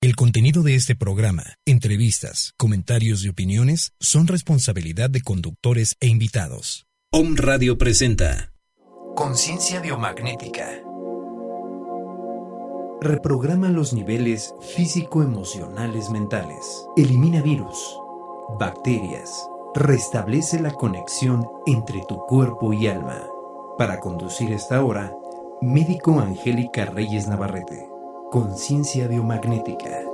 el contenido de este programa, entrevistas, comentarios y opiniones son responsabilidad de conductores e invitados. Om Radio presenta Conciencia biomagnética. Reprograma los niveles físico-emocionales mentales. Elimina virus, bacterias. Restablece la conexión entre tu cuerpo y alma. Para conducir esta hora, médico Angélica Reyes Navarrete. Conciencia biomagnética.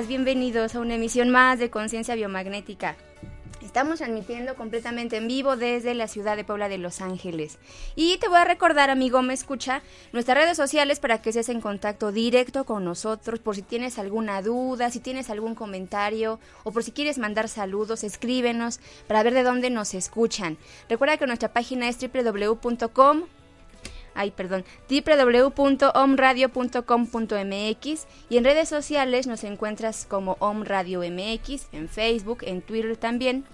Bienvenidos a una emisión más de Conciencia Biomagnética. Estamos transmitiendo completamente en vivo desde la ciudad de Puebla de Los Ángeles. Y te voy a recordar, amigo, me escucha, nuestras redes sociales para que estés en contacto directo con nosotros por si tienes alguna duda, si tienes algún comentario o por si quieres mandar saludos, escríbenos para ver de dónde nos escuchan. Recuerda que nuestra página es www.com ay, perdón, www.omradio.com.mx y en redes sociales nos encuentras como Om Radio MX, en Facebook, en Twitter también.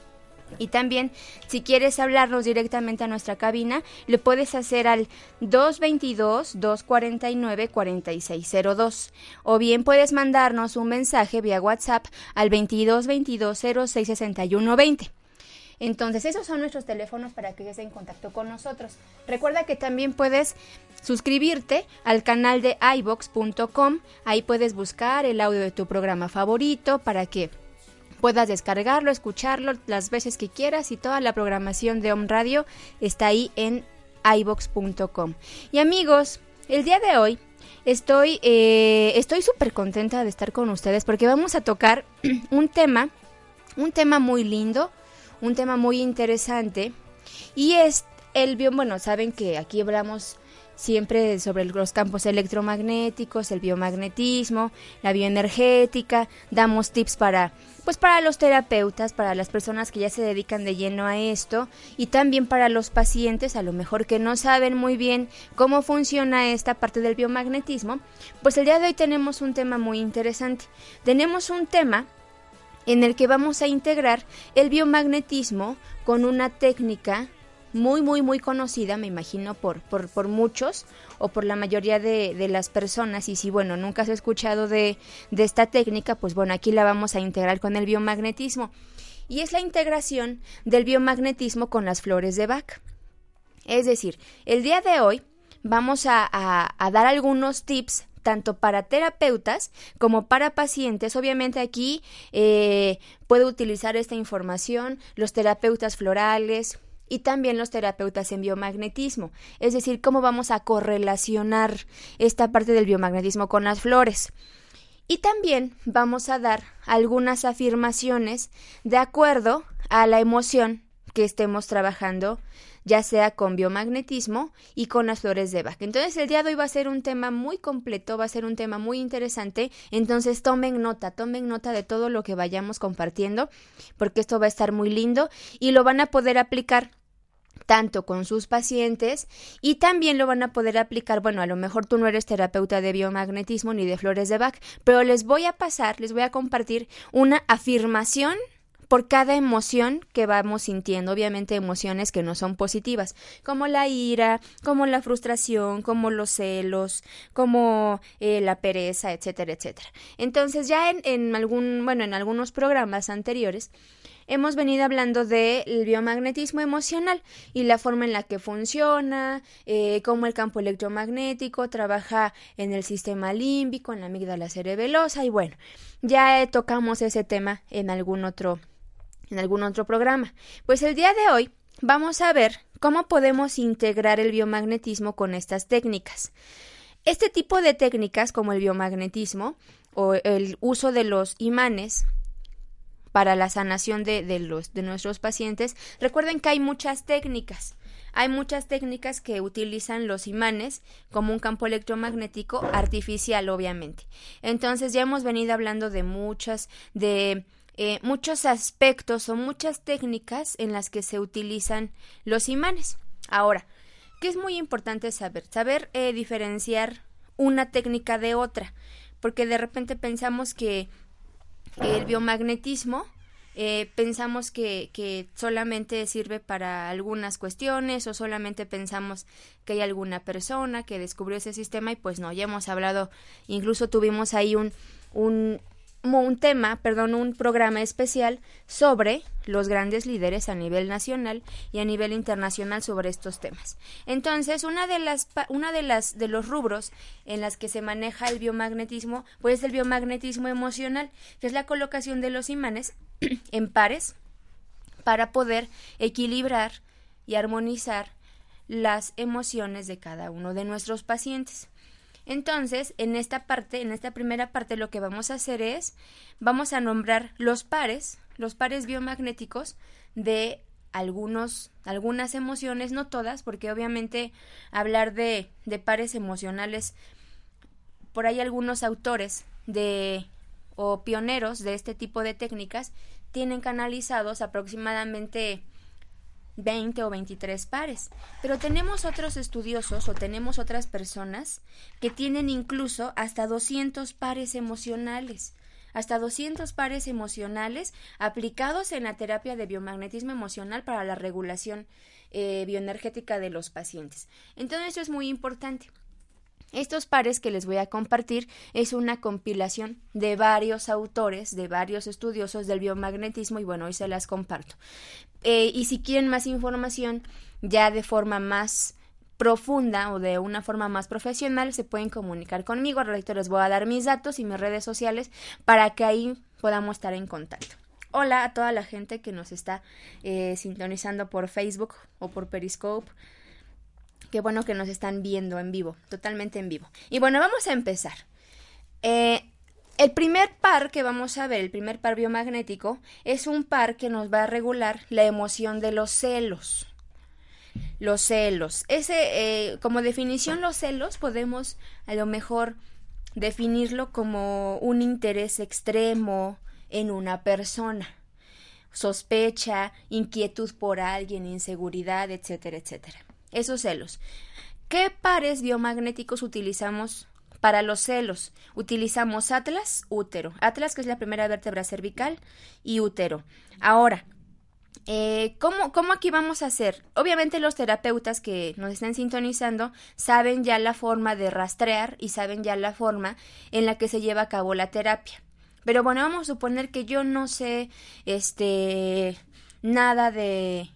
Y también, si quieres hablarnos directamente a nuestra cabina, lo puedes hacer al 222-249-4602. O bien puedes mandarnos un mensaje vía WhatsApp al 2222 066120. Entonces, esos son nuestros teléfonos para que estés en contacto con nosotros. Recuerda que también puedes suscribirte al canal de ibox.com. Ahí puedes buscar el audio de tu programa favorito para que puedas descargarlo, escucharlo las veces que quieras y toda la programación de Home Radio está ahí en ibox.com. Y amigos, el día de hoy estoy eh, estoy súper contenta de estar con ustedes porque vamos a tocar un tema, un tema muy lindo, un tema muy interesante. Y es el bio, bueno, saben que aquí hablamos siempre sobre los campos electromagnéticos, el biomagnetismo, la bioenergética, damos tips para pues para los terapeutas, para las personas que ya se dedican de lleno a esto y también para los pacientes a lo mejor que no saben muy bien cómo funciona esta parte del biomagnetismo, pues el día de hoy tenemos un tema muy interesante. Tenemos un tema en el que vamos a integrar el biomagnetismo con una técnica muy, muy, muy conocida, me imagino, por, por, por muchos o por la mayoría de, de, las personas. Y si, bueno, nunca has escuchado de, de esta técnica, pues bueno, aquí la vamos a integrar con el biomagnetismo. Y es la integración del biomagnetismo con las flores de Bach. Es decir, el día de hoy vamos a, a, a dar algunos tips tanto para terapeutas como para pacientes. Obviamente aquí eh, puedo utilizar esta información los terapeutas florales, y también los terapeutas en biomagnetismo, es decir, cómo vamos a correlacionar esta parte del biomagnetismo con las flores. Y también vamos a dar algunas afirmaciones de acuerdo a la emoción que estemos trabajando, ya sea con biomagnetismo y con las flores de Bach. Entonces el día de hoy va a ser un tema muy completo, va a ser un tema muy interesante, entonces tomen nota, tomen nota de todo lo que vayamos compartiendo, porque esto va a estar muy lindo y lo van a poder aplicar tanto con sus pacientes y también lo van a poder aplicar, bueno, a lo mejor tú no eres terapeuta de biomagnetismo ni de flores de Bach, pero les voy a pasar, les voy a compartir una afirmación por cada emoción que vamos sintiendo, obviamente emociones que no son positivas, como la ira, como la frustración, como los celos, como eh, la pereza, etcétera, etcétera. Entonces ya en, en algún, bueno, en algunos programas anteriores hemos venido hablando del biomagnetismo emocional y la forma en la que funciona, eh, cómo el campo electromagnético trabaja en el sistema límbico, en la amígdala cerebelosa y bueno, ya tocamos ese tema en algún otro en algún otro programa. Pues el día de hoy vamos a ver cómo podemos integrar el biomagnetismo con estas técnicas. Este tipo de técnicas como el biomagnetismo o el uso de los imanes para la sanación de, de, los, de nuestros pacientes, recuerden que hay muchas técnicas. Hay muchas técnicas que utilizan los imanes como un campo electromagnético artificial, obviamente. Entonces ya hemos venido hablando de muchas, de eh, muchos aspectos o muchas técnicas en las que se utilizan los imanes. Ahora, ¿qué es muy importante saber? Saber eh, diferenciar una técnica de otra, porque de repente pensamos que el biomagnetismo eh, pensamos que, que, solamente sirve para algunas cuestiones o solamente pensamos que hay alguna persona que descubrió ese sistema y pues no, ya hemos hablado, incluso tuvimos ahí un, un un tema, perdón, un programa especial sobre los grandes líderes a nivel nacional y a nivel internacional sobre estos temas. Entonces, una de las una de las de los rubros en las que se maneja el biomagnetismo, pues es el biomagnetismo emocional, que es la colocación de los imanes en pares para poder equilibrar y armonizar las emociones de cada uno de nuestros pacientes. Entonces, en esta parte, en esta primera parte, lo que vamos a hacer es, vamos a nombrar los pares, los pares biomagnéticos de algunos, algunas emociones, no todas, porque obviamente hablar de, de pares emocionales, por ahí algunos autores de o pioneros de este tipo de técnicas tienen canalizados aproximadamente 20 o 23 pares. Pero tenemos otros estudiosos o tenemos otras personas que tienen incluso hasta 200 pares emocionales hasta 200 pares emocionales aplicados en la terapia de biomagnetismo emocional para la regulación eh, bioenergética de los pacientes. Entonces eso es muy importante. Estos pares que les voy a compartir es una compilación de varios autores, de varios estudiosos del biomagnetismo y bueno, hoy se las comparto. Eh, y si quieren más información ya de forma más profunda o de una forma más profesional, se pueden comunicar conmigo. Ahorita les voy a dar mis datos y mis redes sociales para que ahí podamos estar en contacto. hola a toda la gente que nos está eh, sintonizando por Facebook o por Periscope. Qué bueno que nos están viendo en vivo, totalmente en vivo. Y bueno, vamos a empezar. Eh, el primer par que vamos a ver, el primer par biomagnético, es un par que nos va a regular la emoción de los celos. Los celos. Ese, eh, como definición, los celos podemos a lo mejor definirlo como un interés extremo en una persona. Sospecha, inquietud por alguien, inseguridad, etcétera, etcétera. Esos celos. ¿Qué pares biomagnéticos utilizamos para los celos? Utilizamos atlas, útero. Atlas, que es la primera vértebra cervical, y útero. Ahora, eh, ¿cómo, ¿Cómo aquí vamos a hacer? Obviamente los terapeutas que nos están sintonizando saben ya la forma de rastrear y saben ya la forma en la que se lleva a cabo la terapia. Pero bueno, vamos a suponer que yo no sé este nada de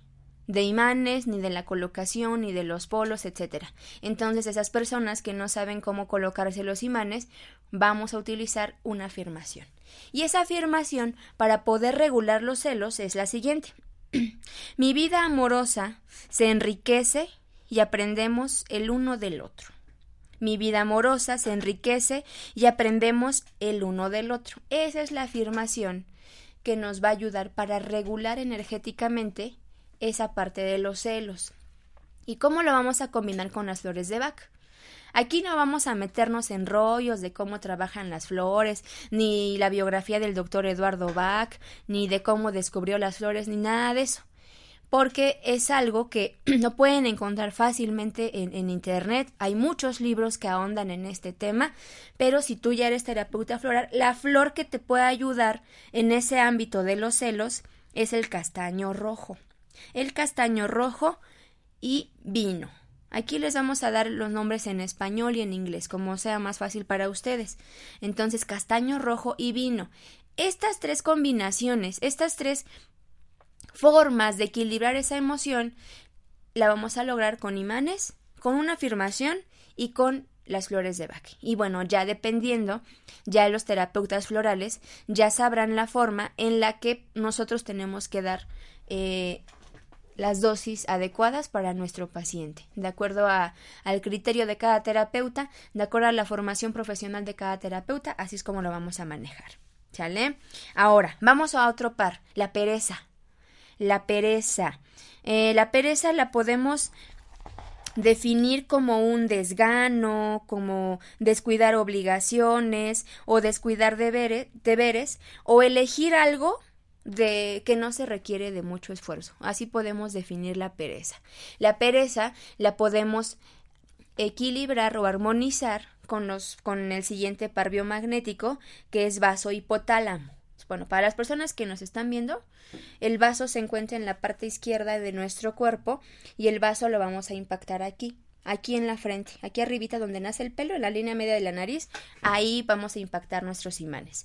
de imanes, ni de la colocación, ni de los polos, etcétera. Entonces, esas personas que no saben cómo colocarse los imanes, vamos a utilizar una afirmación. Y esa afirmación, para poder regular los celos, es la siguiente. Mi vida amorosa se enriquece y aprendemos el uno del otro. Mi vida amorosa se enriquece y aprendemos el uno del otro. Esa es la afirmación que nos va a ayudar para regular energéticamente esa parte de los celos. ¿Y cómo lo vamos a combinar con las flores de Bach? Aquí no vamos a meternos en rollos de cómo trabajan las flores, ni la biografía del doctor Eduardo Bach, ni de cómo descubrió las flores, ni nada de eso. Porque es algo que no pueden encontrar fácilmente en, en, Internet. Hay muchos libros que ahondan en este tema, pero si tú ya eres terapeuta floral, la flor que te puede ayudar en ese ámbito de los celos es el castaño rojo el castaño rojo y vino. Aquí les vamos a dar los nombres en español y en inglés, como sea más fácil para ustedes. Entonces, castaño rojo y vino. Estas tres combinaciones, estas tres formas de equilibrar esa emoción, la vamos a lograr con imanes, con una afirmación y con las flores de Bach. Y bueno, ya dependiendo, ya los terapeutas florales ya sabrán la forma en la que nosotros tenemos que dar eh, las dosis adecuadas para nuestro paciente, de acuerdo a, al criterio de cada terapeuta, de acuerdo a la formación profesional de cada terapeuta, así es como lo vamos a manejar. ¿Sale? Ahora, vamos a otro par, la pereza. La pereza. Eh, la pereza la podemos definir como un desgano, como descuidar obligaciones o descuidar deberes o elegir algo de que no se requiere de mucho esfuerzo. Así podemos definir la pereza. La pereza la podemos equilibrar o armonizar con los con el siguiente par biomagnético que es vaso hipotálamo. Bueno, para las personas que nos están viendo, el vaso se encuentra en la parte izquierda de nuestro cuerpo y el vaso lo vamos a impactar aquí, aquí en la frente, aquí arribita donde nace el pelo, en la línea media de la nariz, ahí vamos a impactar nuestros imanes.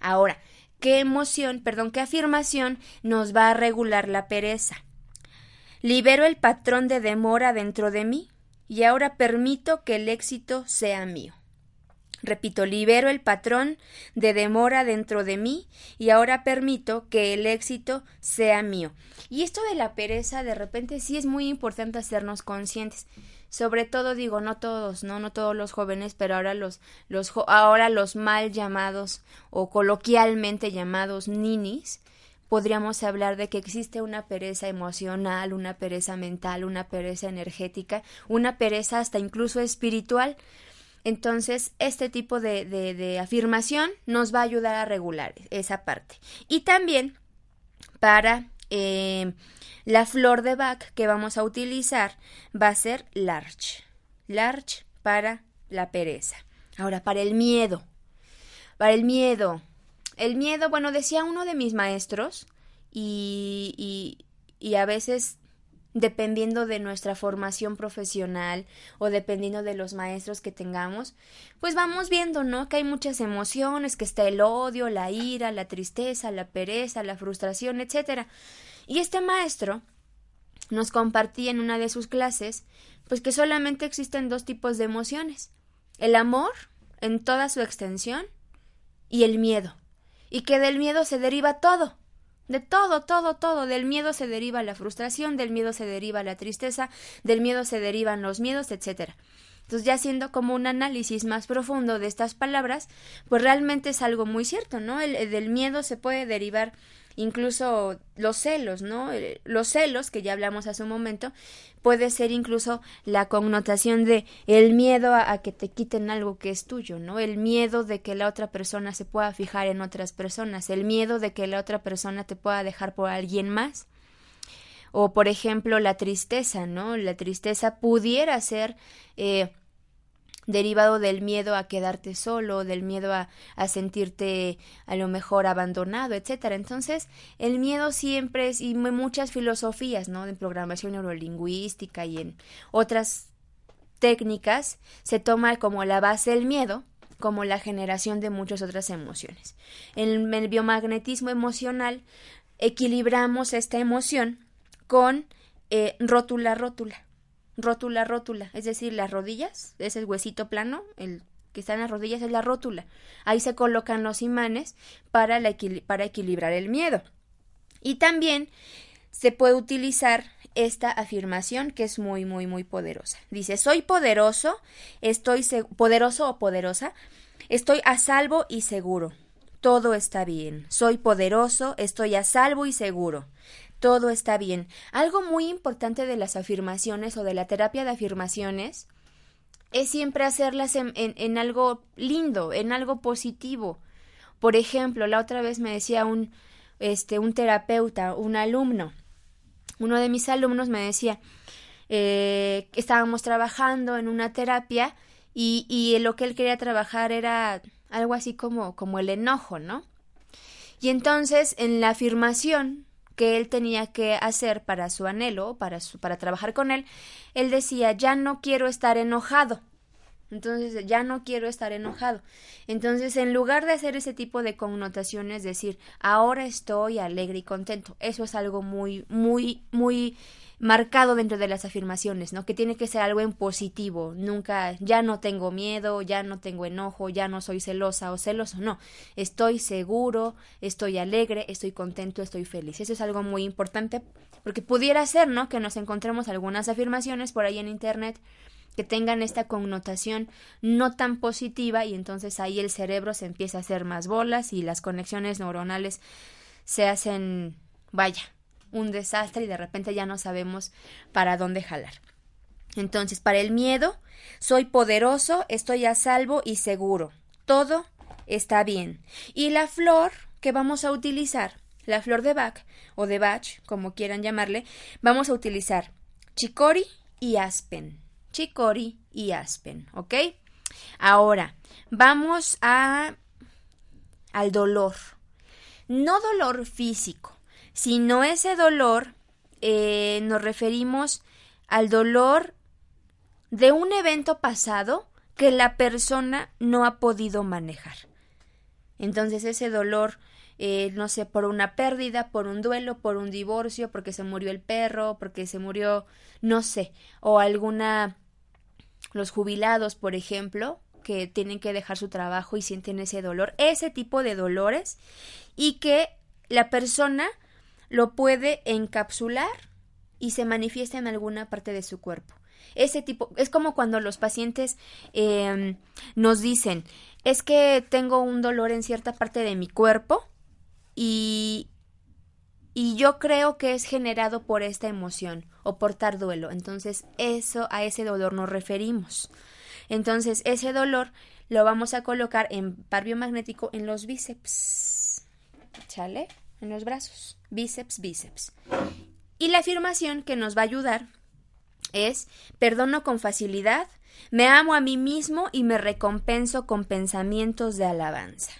Ahora, qué emoción, perdón, qué afirmación nos va a regular la pereza. Libero el patrón de demora dentro de mí y ahora permito que el éxito sea mío. Repito, libero el patrón de demora dentro de mí y ahora permito que el éxito sea mío. Y esto de la pereza de repente sí es muy importante hacernos conscientes sobre todo digo no todos no no todos los jóvenes pero ahora los los ahora los mal llamados o coloquialmente llamados ninis podríamos hablar de que existe una pereza emocional, una pereza mental, una pereza energética, una pereza hasta incluso espiritual. Entonces, este tipo de, de, de afirmación nos va a ayudar a regular esa parte. Y también para eh, la flor de Bach que vamos a utilizar va a ser larch. Larch para la pereza. Ahora, para el miedo. Para el miedo. El miedo, bueno, decía uno de mis maestros y, y, y a veces dependiendo de nuestra formación profesional o dependiendo de los maestros que tengamos, pues vamos viendo, ¿no? Que hay muchas emociones, que está el odio, la ira, la tristeza, la pereza, la frustración, etcétera. Y este maestro nos compartía en una de sus clases, pues que solamente existen dos tipos de emociones, el amor en toda su extensión y el miedo, y que del miedo se deriva todo, De todo, todo, todo. Del miedo se deriva la frustración, del miedo se deriva la tristeza, del miedo se derivan los miedos, etcétera. Entonces, ya haciendo como un análisis más profundo de estas palabras, pues realmente es algo muy cierto, ¿no? El, del miedo se puede derivar incluso los celos, ¿no? Eh, los celos, que ya hablamos hace un momento, puede ser incluso la connotación de el miedo a, que te quiten algo que es tuyo, ¿no? El miedo de que la otra persona se pueda fijar en otras personas, el miedo de que la otra persona te pueda dejar por alguien más. O, por ejemplo, la tristeza, ¿no? La tristeza pudiera ser eh, derivado del miedo a quedarte solo, del miedo a, a, sentirte a lo mejor abandonado, etcétera. Entonces, el miedo siempre es, y muchas filosofías, ¿no? En programación neurolingüística y en otras técnicas, se toma como la base el miedo, como la generación de muchas otras emociones. En el biomagnetismo emocional, equilibramos esta emoción con eh, rótula, rótula rótula, rótula, es decir, las rodillas, es el huesito plano, el que está en las rodillas es la rótula. Ahí se colocan los imanes para, para equilibrar el miedo. Y también se puede utilizar esta afirmación que es muy, muy, muy poderosa. Dice, soy poderoso, estoy poderoso o poderosa, estoy a salvo y seguro. Todo está bien. Soy poderoso, estoy a salvo y seguro todo está bien. Algo muy importante de las afirmaciones o de la terapia de afirmaciones es siempre hacerlas en, en, algo lindo, en algo positivo. Por ejemplo, la otra vez me decía un, este, un terapeuta, un alumno, uno de mis alumnos me decía eh, que estábamos trabajando en una terapia y, y lo que él quería trabajar era algo así como, como el enojo, ¿no? Y entonces en la afirmación que él tenía que hacer para su anhelo, para, su, para trabajar con él, él decía, ya no quiero estar enojado. Entonces, ya no quiero estar enojado. Entonces, en lugar de hacer ese tipo de connotaciones, decir, ahora estoy alegre y contento, eso es algo muy, muy, muy marcado dentro de las afirmaciones, ¿no? Que tiene que ser algo en positivo, nunca ya no tengo miedo, ya no tengo enojo, ya no soy celosa o celoso, no, estoy seguro, estoy alegre, estoy contento, estoy feliz. Eso es algo muy importante porque pudiera ser, ¿no? Que nos encontremos algunas afirmaciones por ahí en internet que tengan esta connotación no tan positiva y entonces ahí el cerebro se empieza a hacer más bolas y las conexiones neuronales se hacen, vaya, un desastre y de repente ya no sabemos para dónde jalar. Entonces, para el miedo, soy poderoso, estoy a salvo y seguro. Todo está bien. Y la flor que vamos a utilizar, la flor de Bach o de Bach, como quieran llamarle, vamos a utilizar chicori y aspen. Chicori y aspen, ¿ok? Ahora, vamos a al dolor. No dolor físico, sino ese dolor eh, nos referimos al dolor de un evento pasado que la persona no ha podido manejar. Entonces ese dolor, eh, no sé, por una pérdida, por un duelo, por un divorcio, porque se murió el perro, porque se murió, no sé, o alguna, los jubilados, por ejemplo, que tienen que dejar su trabajo y sienten ese dolor, ese tipo de dolores, y que la persona lo puede encapsular y se manifiesta en alguna parte de su cuerpo. Ese tipo, es como cuando los pacientes eh, nos dicen, es que tengo un dolor en cierta parte de mi cuerpo y, y yo creo que es generado por esta emoción o por tal duelo. Entonces, eso, a ese dolor nos referimos. Entonces, ese dolor lo vamos a colocar en par biomagnético en los bíceps. ¿Chale? En los brazos bíceps, bíceps. Y la afirmación que nos va a ayudar es perdono con facilidad, me amo a mí mismo y me recompenso con pensamientos de alabanza.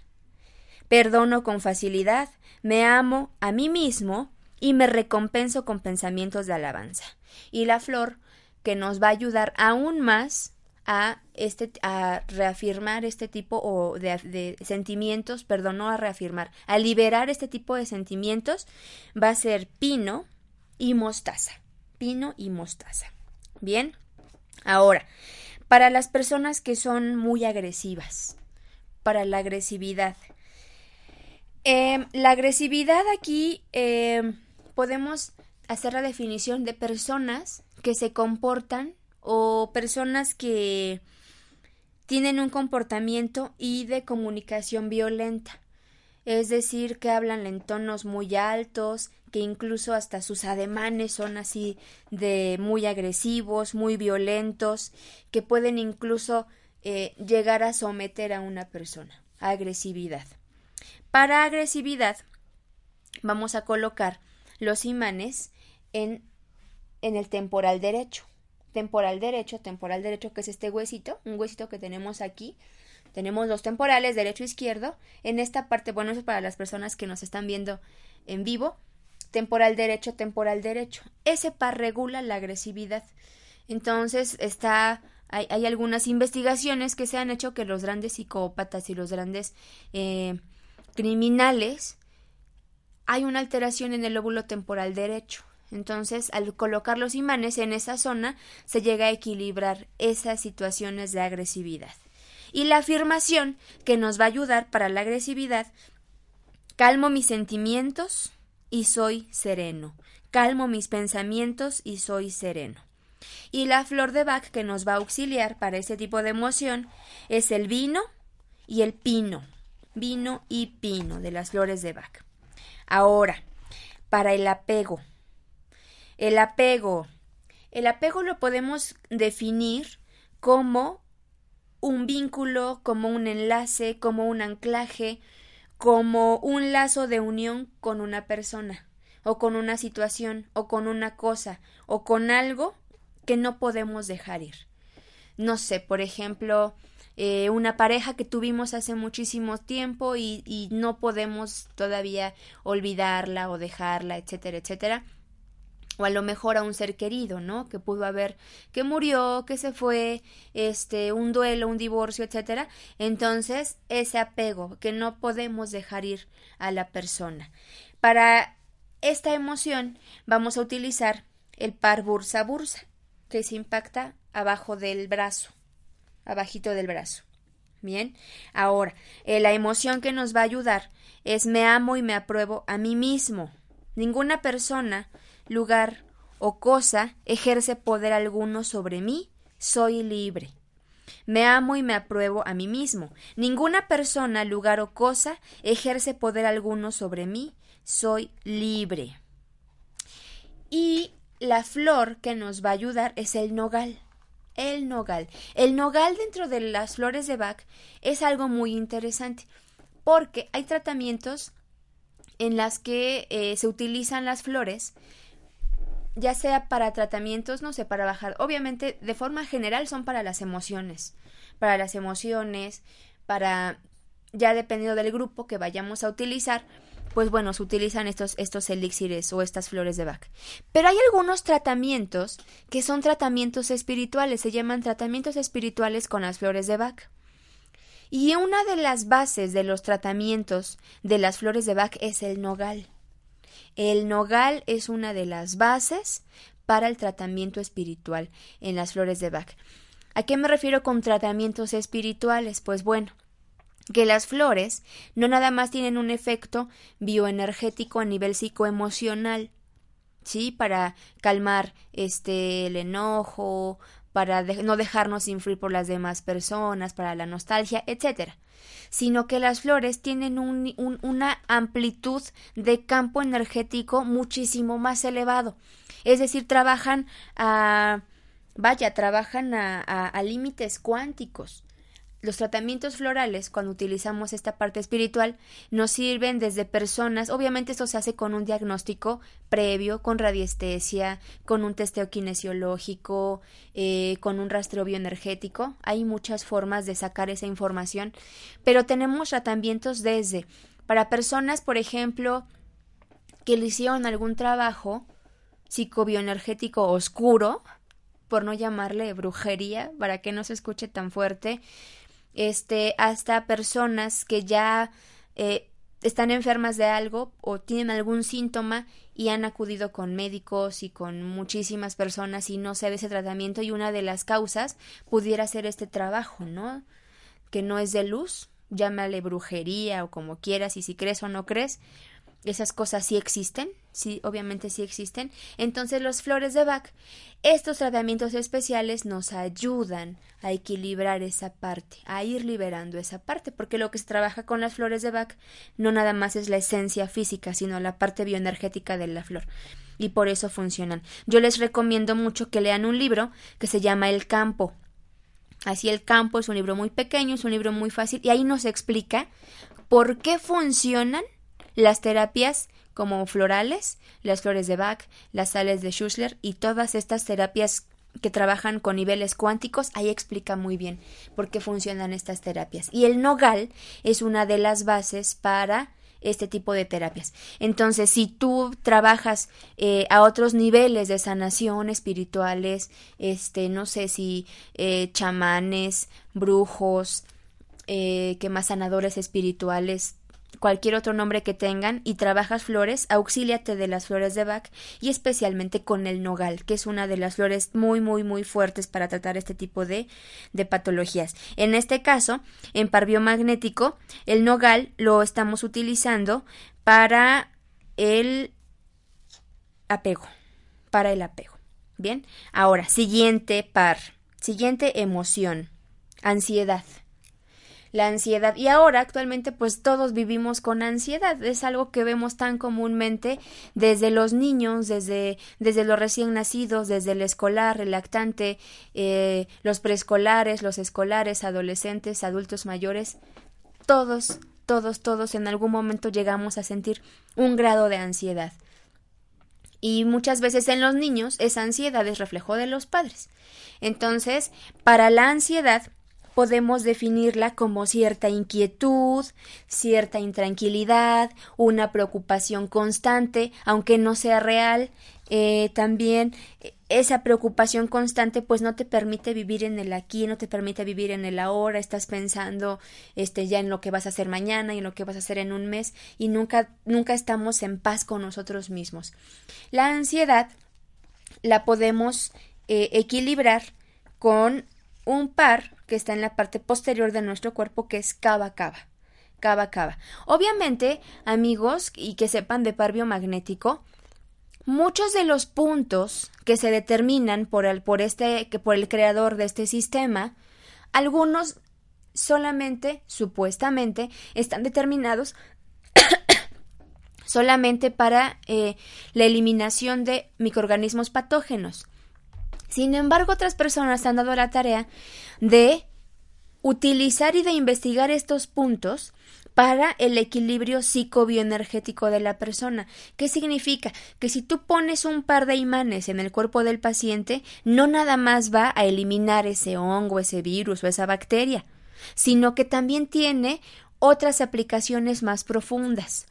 Perdono con facilidad, me amo a mí mismo y me recompenso con pensamientos de alabanza. Y la flor que nos va a ayudar aún más a, este, a reafirmar este tipo o de, sentimientos, perdón, no a reafirmar, a liberar este tipo de sentimientos, va a ser pino y mostaza. Pino y mostaza. Bien, ahora, para las personas que son muy agresivas, para la agresividad, Em, la agresividad aquí em, podemos hacer la definición de personas que se comportan o personas que tienen un comportamiento y de comunicación violenta. Es decir, que hablan en tonos muy altos, que incluso hasta sus ademanes son así de muy agresivos, muy violentos, que pueden incluso eh, llegar a someter a una persona. Agresividad. Para agresividad vamos a colocar los imanes en, en el temporal derecho. Temporal derecho, temporal derecho, que es este huesito, un huesito que tenemos aquí. Tenemos los temporales, derecho e izquierdo. En esta parte, bueno, eso es para las personas que nos están viendo en vivo. Temporal derecho, temporal derecho. Ese par regula la agresividad. Entonces está hay, hay, algunas investigaciones que se han hecho que los grandes psicópatas y los grandes eh, criminales hay una alteración en el lóbulo temporal derecho. Entonces, al colocar los imanes en esa zona, se llega a equilibrar esas situaciones de agresividad. Y la afirmación que nos va a ayudar para la agresividad, calmo mis sentimientos y soy sereno. Calmo mis pensamientos y soy sereno. Y la flor de Bach que nos va a auxiliar para ese tipo de emoción es el vino y el pino. Vino y pino de las flores de Bach. Ahora, para el apego. El apego. El apego lo podemos definir como un vínculo, como un enlace, como un anclaje, como un lazo de unión con una persona, o con una situación, o con una cosa, o con algo que no podemos dejar ir. No sé, por ejemplo, eh, una pareja que tuvimos hace muchísimo tiempo y, y no podemos todavía olvidarla o dejarla, etcétera, etcétera o a lo mejor a un ser querido, ¿no? Que pudo haber, que murió, que se fue, este, un duelo, un divorcio, etcétera. Entonces, ese apego que no podemos dejar ir a la persona. Para esta emoción vamos a utilizar el par bursa bursa que se impacta abajo del brazo, abajito del brazo. Bien, ahora, eh, la emoción que nos va a ayudar es me amo y me apruebo a mí mismo. Ninguna persona, lugar o cosa ejerce poder alguno sobre mí, soy libre. Me amo y me apruebo a mí mismo. Ninguna persona, lugar o cosa ejerce poder alguno sobre mí, soy libre. Y la flor que nos va a ayudar es el nogal. El nogal. El nogal dentro de las flores de Bach es algo muy interesante porque hay tratamientos en las que eh, se utilizan las flores ya sea para tratamientos, no sé, para bajar. Obviamente, de forma general son para las emociones, para las emociones, para ya dependiendo del grupo que vayamos a utilizar, pues bueno, se utilizan estos, estos elixires o estas flores de Bach. Pero hay algunos tratamientos que son tratamientos espirituales, se llaman tratamientos espirituales con las flores de Bach. Y una de las bases de los tratamientos de las flores de Bach es el nogal. El nogal es una de las bases para el tratamiento espiritual en las flores de Bach. ¿A qué me refiero con tratamientos espirituales? Pues bueno, que las flores no nada más tienen un efecto bioenergético a nivel psicoemocional, ¿sí? Para calmar este el enojo, para no dejarnos influir por las demás personas, para la nostalgia, etcétera, sino que las flores tienen un, una amplitud de campo energético muchísimo más elevado. Es decir, trabajan a vaya, trabajan a límites cuánticos los tratamientos florales, cuando utilizamos esta parte espiritual, nos sirven desde personas, obviamente esto se hace con un diagnóstico previo, con radiestesia, con un testeo kinesiológico, eh, con un rastreo bioenergético. Hay muchas formas de sacar esa información, pero tenemos tratamientos desde para personas, por ejemplo, que le hicieron algún trabajo psicobioenergético oscuro, por no llamarle brujería, para que no se escuche tan fuerte, este, hasta personas que ya eh, están enfermas de algo o tienen algún síntoma y han acudido con médicos y con muchísimas personas y no se ve ese tratamiento y una de las causas pudiera ser este trabajo, ¿no? Que no es de luz, llámale brujería o como quieras y si crees o no crees, esas cosas sí existen, sí, obviamente sí existen. Entonces los flores de Bach, estos tratamientos especiales nos ayudan a equilibrar esa parte, a ir liberando esa parte, porque lo que se trabaja con las flores de Bach no nada más es la esencia física, sino la parte bioenergética de la flor. Y por eso funcionan. Yo les recomiendo mucho que lean un libro que se llama El campo. Así el campo es un libro muy pequeño, es un libro muy fácil y ahí nos explica por qué funcionan las terapias como florales, las flores de Bach, las sales de Schussler y todas estas terapias que trabajan con niveles cuánticos, ahí explica muy bien por qué funcionan estas terapias. Y el nogal es una de las bases para este tipo de terapias. Entonces, si tú trabajas eh, a otros niveles de sanación espirituales, este, no sé si eh, chamanes, brujos, eh, que más sanadores espirituales, cualquier otro nombre que tengan y trabajas flores, auxíliate de las flores de Bach y especialmente con el nogal, que es una de las flores muy muy muy fuertes para tratar este tipo de, de patologías. En este caso, en par biomagnético, el nogal lo estamos utilizando para el apego, para el apego. Bien, ahora, siguiente par, siguiente emoción, ansiedad la ansiedad. Y ahora actualmente pues todos vivimos con ansiedad. Es algo que vemos tan comúnmente desde los niños, desde, desde los recién nacidos, desde el escolar, el lactante, eh, los preescolares, los escolares, adolescentes, adultos mayores. Todos, todos, todos en algún momento llegamos a sentir un grado de ansiedad. Y muchas veces en los niños esa ansiedad es reflejo de los padres. Entonces, para la ansiedad podemos definirla como cierta inquietud, cierta intranquilidad, una preocupación constante, aunque no sea real, eh, también eh, esa preocupación constante pues no te permite vivir en el aquí, no te permite vivir en el ahora, estás pensando este ya en lo que vas a hacer mañana y en lo que vas a hacer en un mes y nunca nunca estamos en paz con nosotros mismos. La ansiedad la podemos eh, equilibrar con un par que está en la parte posterior de nuestro cuerpo que es cava cava. Cava cava. Obviamente, amigos, y que sepan de par biomagnético, muchos de los puntos que se determinan por el, por este, que por el creador de este sistema, algunos solamente, supuestamente, están determinados solamente para eh, la eliminación de microorganismos patógenos. Sin embargo, otras personas han dado la tarea de utilizar y de investigar estos puntos para el equilibrio psicobioenergético de la persona. ¿Qué significa? Que si tú pones un par de imanes en el cuerpo del paciente, no nada más va a eliminar ese hongo, ese virus o esa bacteria, sino que también tiene otras aplicaciones más profundas.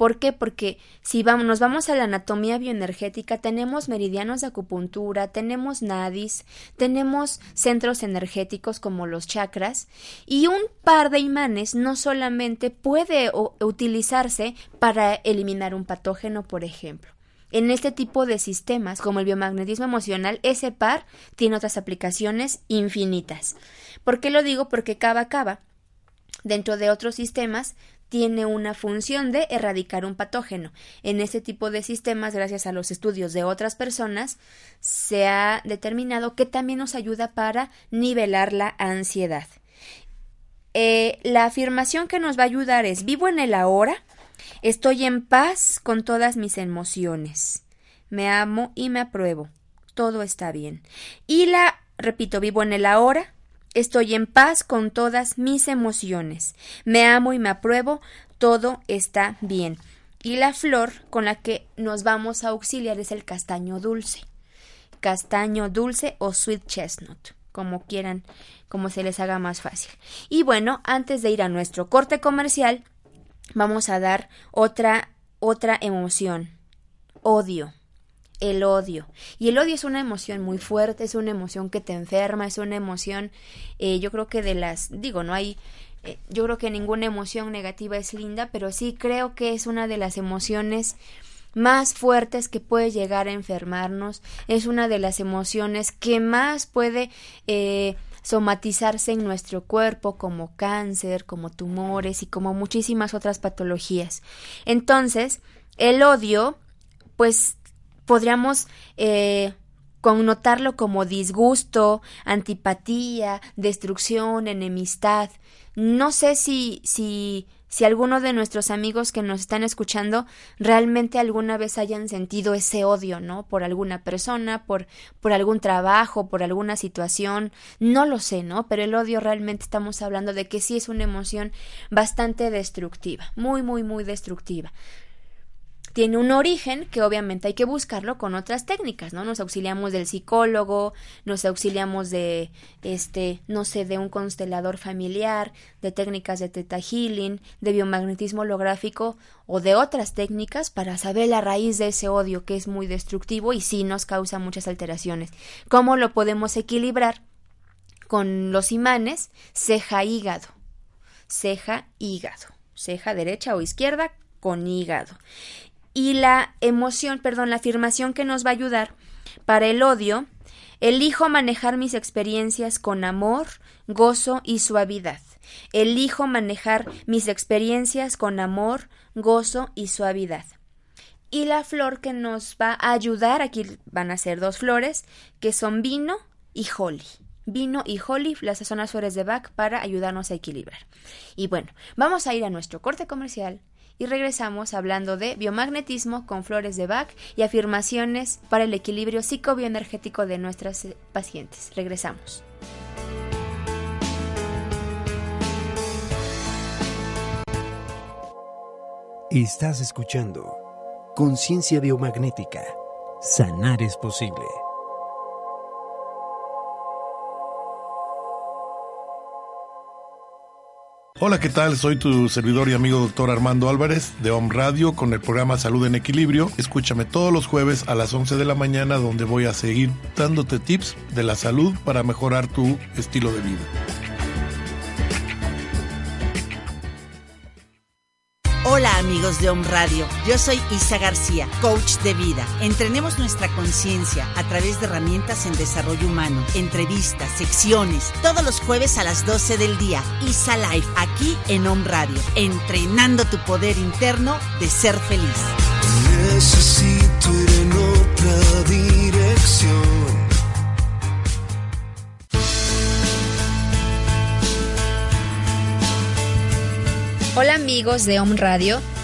¿Por qué? Porque si vamos, nos vamos a la anatomía bioenergética, tenemos meridianos de acupuntura, tenemos nadis, tenemos centros energéticos como los chakras, y un par de imanes no solamente puede utilizarse para eliminar un patógeno, por ejemplo. En este tipo de sistemas, como el biomagnetismo emocional, ese par tiene otras aplicaciones infinitas. ¿Por qué lo digo? Porque cava cava dentro de otros sistemas tiene una función de erradicar un patógeno. En este tipo de sistemas, gracias a los estudios de otras personas, se ha determinado que también nos ayuda para nivelar la ansiedad. Eh, la afirmación que nos va a ayudar es vivo en el ahora, estoy en paz con todas mis emociones, me amo y me apruebo, todo está bien. Y la, repito, vivo en el ahora, Estoy en paz con todas mis emociones. Me amo y me apruebo. Todo está bien. Y la flor con la que nos vamos a auxiliar es el castaño dulce. Castaño dulce o sweet chestnut, como quieran, como se les haga más fácil. Y bueno, antes de ir a nuestro corte comercial, vamos a dar otra otra emoción. Odio el odio. Y el odio es una emoción muy fuerte, es una emoción que te enferma, es una emoción, eh, yo creo que de las, digo, no hay, eh, yo creo que ninguna emoción negativa es linda, pero sí creo que es una de las emociones más fuertes que puede llegar a enfermarnos, es una de las emociones que más puede eh, somatizarse en nuestro cuerpo como cáncer, como tumores y como muchísimas otras patologías. Entonces, el odio, pues podríamos eh, connotarlo como disgusto, antipatía, destrucción, enemistad. No sé si, si si alguno de nuestros amigos que nos están escuchando realmente alguna vez hayan sentido ese odio, ¿no? Por alguna persona, por, por algún trabajo, por alguna situación, no lo sé, ¿no? Pero el odio realmente estamos hablando de que sí es una emoción bastante destructiva, muy, muy, muy destructiva tiene un origen que obviamente hay que buscarlo con otras técnicas, ¿no? Nos auxiliamos del psicólogo, nos auxiliamos de, este, no sé, de un constelador familiar, de técnicas de teta healing, de biomagnetismo holográfico o de otras técnicas para saber la raíz de ese odio que es muy destructivo y sí nos causa muchas alteraciones. ¿Cómo lo podemos equilibrar? Con los imanes ceja-hígado, ceja-hígado, ceja derecha o izquierda con hígado y la emoción, perdón, la afirmación que nos va a ayudar para el odio, elijo manejar mis experiencias con amor, gozo y suavidad. Elijo manejar mis experiencias con amor, gozo y suavidad. Y la flor que nos va a ayudar, aquí van a ser dos flores, que son vino y holly. Vino y holly, las zonas flores de Bach, para ayudarnos a equilibrar. Y bueno, vamos a ir a nuestro corte comercial y regresamos hablando de biomagnetismo con flores de Bach y afirmaciones para el equilibrio psicobioenergético de nuestras eh, pacientes. Regresamos. Estás escuchando Conciencia Biomagnética. Sanar es posible. Hola, ¿qué tal? Soy tu servidor y amigo doctor Armando Álvarez de Home Radio con el programa Salud en Equilibrio. Escúchame todos los jueves a las 11 de la mañana donde voy a seguir dándote tips de la salud para mejorar tu estilo de vida. Amigos de Home Radio, yo soy Isa García, coach de vida. Entrenemos nuestra conciencia a través de herramientas en desarrollo humano, entrevistas, secciones, todos los jueves a las 12 del día. Isa Live, aquí en Home Radio, entrenando tu poder interno de ser feliz. Necesito ir en otra dirección. Hola amigos de Home Radio,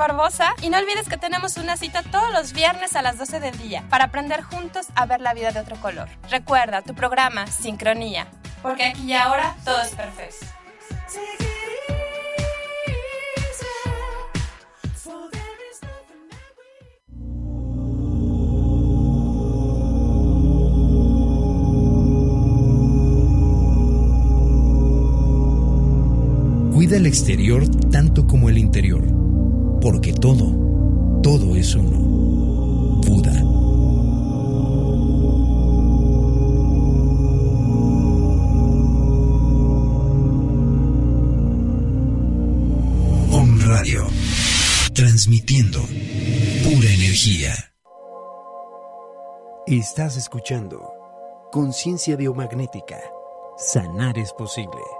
Barbosa y no olvides que tenemos una cita todos los viernes a las 12 del día para aprender juntos a ver la vida de otro color. Recuerda tu programa Sincronía, porque aquí y ahora todo es perfecto. Cuida el exterior tanto como el interior, porque todo, todo es uno. Buda. Om Radio, transmitiendo pura energía. Estás escuchando Conciencia Biomagnética. Sanar es posible.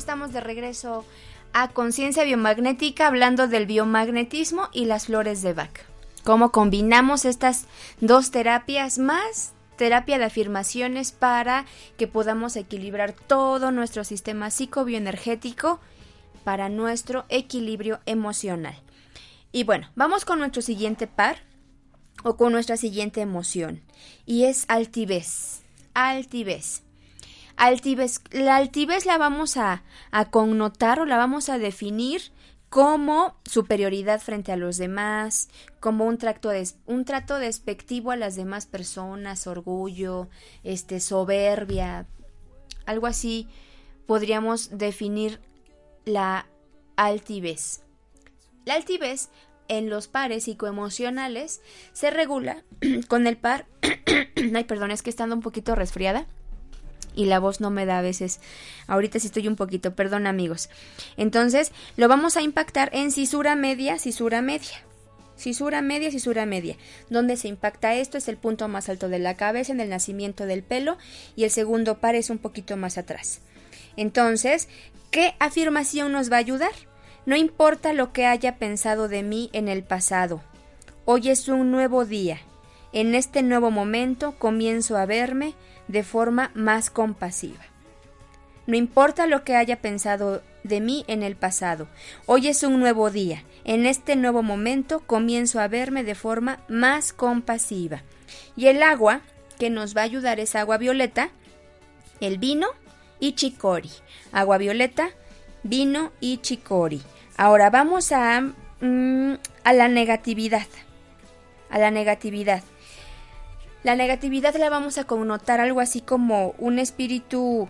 Estamos de regreso a conciencia biomagnética hablando del biomagnetismo y las flores de Bach. Cómo combinamos estas dos terapias más terapia de afirmaciones para que podamos equilibrar todo nuestro sistema psicobioenergético para nuestro equilibrio emocional. Y bueno, vamos con nuestro siguiente par o con nuestra siguiente emoción y es altivez. Altivez. Altivez. La altivez la vamos a, a connotar o la vamos a definir como superioridad frente a los demás, como un trato, des- un trato despectivo a las demás personas, orgullo, este, soberbia, algo así podríamos definir la altivez. La altivez en los pares psicoemocionales se regula con el par. Ay, perdón, es que estando un poquito resfriada y la voz no me da a veces. Ahorita sí estoy un poquito, perdón amigos. Entonces, lo vamos a impactar en cisura media, cisura media. Cisura media, cisura media. Donde se impacta esto es el punto más alto de la cabeza en el nacimiento del pelo y el segundo par es un poquito más atrás. Entonces, ¿qué afirmación nos va a ayudar? No importa lo que haya pensado de mí en el pasado. Hoy es un nuevo día. En este nuevo momento comienzo a verme de forma más compasiva. No importa lo que haya pensado de mí en el pasado. Hoy es un nuevo día. En este nuevo momento comienzo a verme de forma más compasiva. Y el agua que nos va a ayudar es agua violeta, el vino y chicori. Agua violeta, vino y chicori. Ahora vamos a, mm, a la negatividad. A la negatividad. La negatividad la vamos a connotar algo así como un espíritu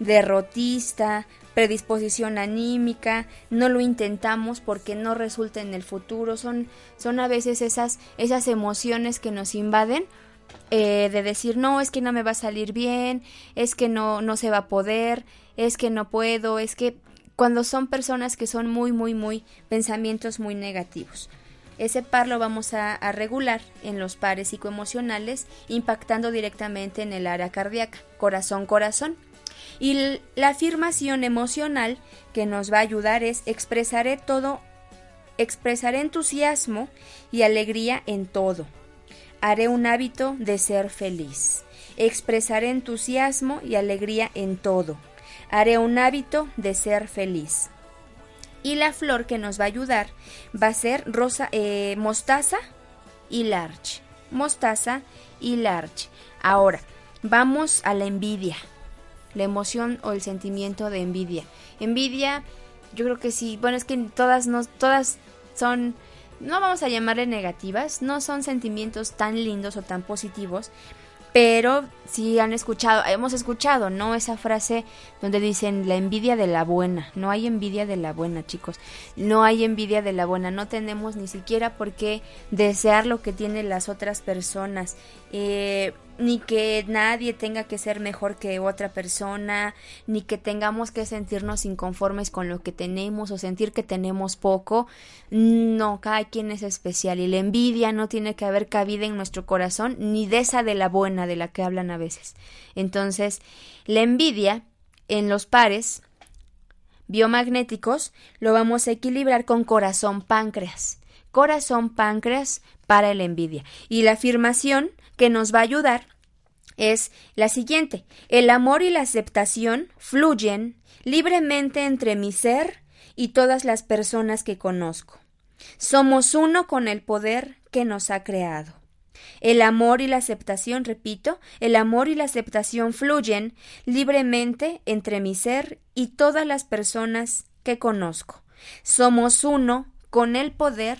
derrotista, predisposición anímica, no lo intentamos porque no resulta en el futuro, son, son a veces esas, esas emociones que nos invaden eh, de decir no, es que no me va a salir bien, es que no, no se va a poder, es que no puedo, es que cuando son personas que son muy, muy, muy pensamientos muy negativos. Ese par lo vamos a, regular en los pares psicoemocionales, impactando directamente en el área cardíaca, corazón-corazón. Y la afirmación emocional que nos va a ayudar es expresaré todo, expresaré entusiasmo y alegría en todo. Haré un hábito de ser feliz. Expresaré entusiasmo y alegría en todo. Haré un hábito de ser feliz. Y la flor que nos va a ayudar va a ser rosa, eh, mostaza y larch. Mostaza y larch. Ahora, vamos a la envidia. La emoción o el sentimiento de envidia. Envidia, yo creo que sí. Bueno, es que todas, no, todas son, no vamos a llamarle negativas, no son sentimientos tan lindos o tan positivos, pero sí han escuchado, hemos escuchado, ¿no? Esa frase donde dicen la envidia de la buena. No hay envidia de la buena, chicos. No hay envidia de la buena. No tenemos ni siquiera por qué desear lo que tienen las otras personas. Eh, ni que nadie tenga que ser mejor que otra persona, ni que tengamos que sentirnos inconformes con lo que tenemos o sentir que tenemos poco. No, cada quien es especial y la envidia no tiene que haber cabida en nuestro corazón, ni de esa de la buena de la que hablan a veces. Entonces, la envidia en los pares biomagnéticos lo vamos a equilibrar con corazón páncreas. Corazón páncreas para la envidia. Y la afirmación que nos va a ayudar es la siguiente. El amor y la aceptación fluyen libremente entre mi ser y todas las personas que conozco. Somos uno con el poder que nos ha creado. El amor y la aceptación, repito, el amor y la aceptación fluyen libremente entre mi ser y todas las personas que conozco. Somos uno con el poder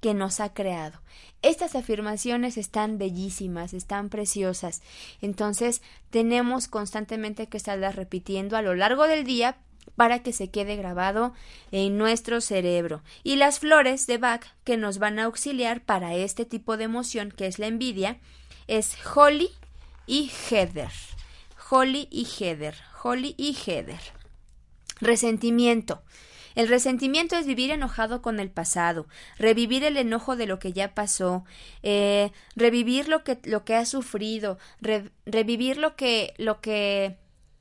que nos ha creado. Estas afirmaciones están bellísimas, están preciosas. Entonces tenemos constantemente que estarlas repitiendo a lo largo del día para que se quede grabado en nuestro cerebro. Y las flores de Bach que nos van a auxiliar para este tipo de emoción que es la envidia es Holly y Heather. Holly y Heather. Holly y Heather. Resentimiento. El resentimiento es vivir enojado con el pasado, revivir el enojo de lo que ya pasó, eh, revivir lo que, lo que has sufrido, re- revivir lo que, lo que,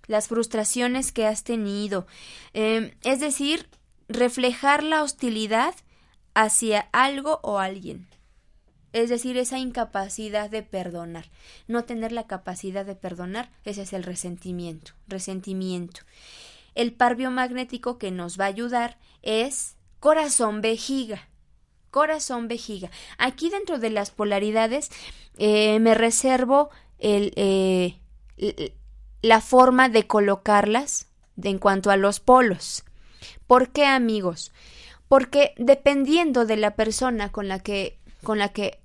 las frustraciones que has tenido. Eh, es decir, reflejar la hostilidad hacia algo o alguien. Es decir, esa incapacidad de perdonar. No tener la capacidad de perdonar, ese es el resentimiento. Resentimiento. El par biomagnético que nos va a ayudar es corazón vejiga. Corazón vejiga. Aquí dentro de las polaridades eh, me reservo el, eh, la forma de colocarlas en cuanto a los polos. ¿Por qué, amigos? Porque dependiendo de la persona con la que, con la que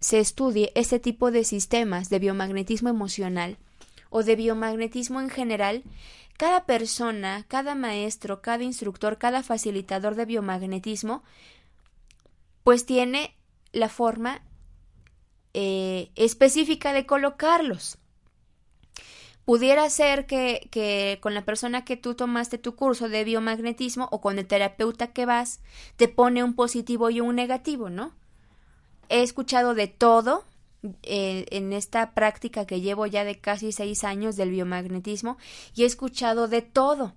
se estudie este tipo de sistemas de biomagnetismo emocional o de biomagnetismo en general, cada persona, cada maestro, cada instructor, cada facilitador de biomagnetismo, pues tiene la forma eh, específica de colocarlos. Pudiera ser que, que con la persona que tú tomaste tu curso de biomagnetismo o con el terapeuta que vas, te pone un positivo y un negativo, ¿no? He escuchado de todo eh, en esta práctica que llevo ya de casi seis años del biomagnetismo y he escuchado de todo.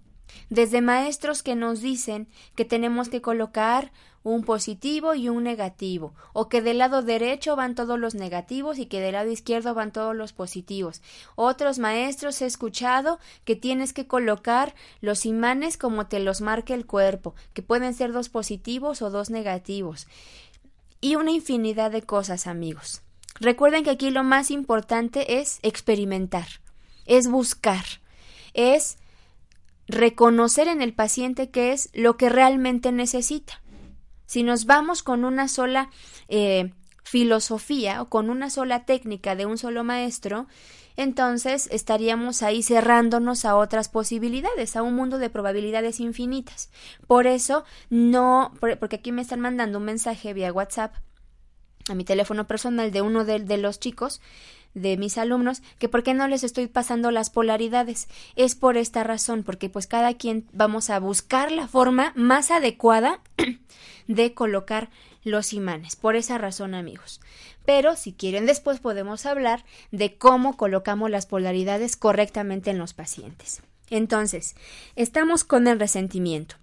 Desde maestros que nos dicen que tenemos que colocar un positivo y un negativo, o que del lado derecho van todos los negativos y que del lado izquierdo van todos los positivos. Otros maestros he escuchado que tienes que colocar los imanes como te los marque el cuerpo, que pueden ser dos positivos o dos negativos. Y una infinidad de cosas, amigos. Recuerden que aquí lo más importante es experimentar, es buscar, es reconocer en el paciente qué es lo que realmente necesita. Si nos vamos con una sola eh, filosofía o con una sola técnica de un solo maestro, entonces estaríamos ahí cerrándonos a otras posibilidades, a un mundo de probabilidades infinitas. Por eso, no, por- porque aquí me están mandando un mensaje vía WhatsApp a mi teléfono personal de uno de, los chicos de mis alumnos que por qué no les estoy pasando las polaridades. Es por esta razón porque pues cada quien vamos a buscar la forma más adecuada de colocar los imanes por esa razón amigos. Pero si quieren después podemos hablar de cómo colocamos las polaridades correctamente en los pacientes. Entonces estamos con el resentimiento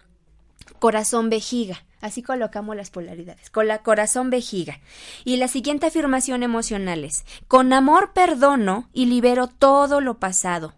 corazón vejiga. Así colocamos las polaridades. Con la corazón vejiga. Y la siguiente afirmación emocional es, con amor perdono y libero todo lo pasado.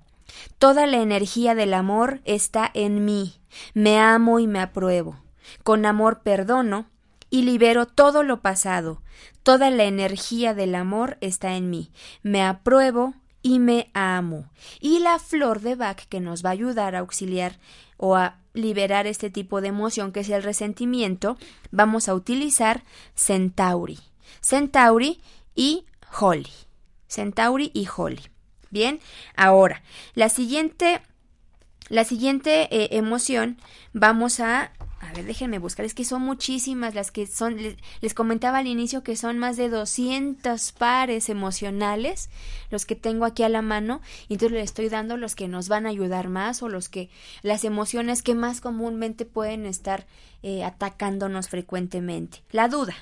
Toda la energía del amor está en mí. Me amo y me apruebo. Con amor perdono y libero todo lo pasado. Toda la energía del amor está en mí. Me apruebo y me amo. Y la flor de Bach que nos va a ayudar a auxiliar o a liberar este tipo de emoción que es el resentimiento, vamos a utilizar Centauri. Centauri y Holly. Centauri y Holly. Bien, ahora, la siguiente la siguiente eh, emoción vamos a a ver, déjenme buscar, es que son muchísimas las que son, les, comentaba al inicio que son más de 200 pares emocionales los que tengo aquí a la mano, y entonces les estoy dando los que nos van a ayudar más o los que, las emociones que más comúnmente pueden estar eh, atacándonos frecuentemente. La duda,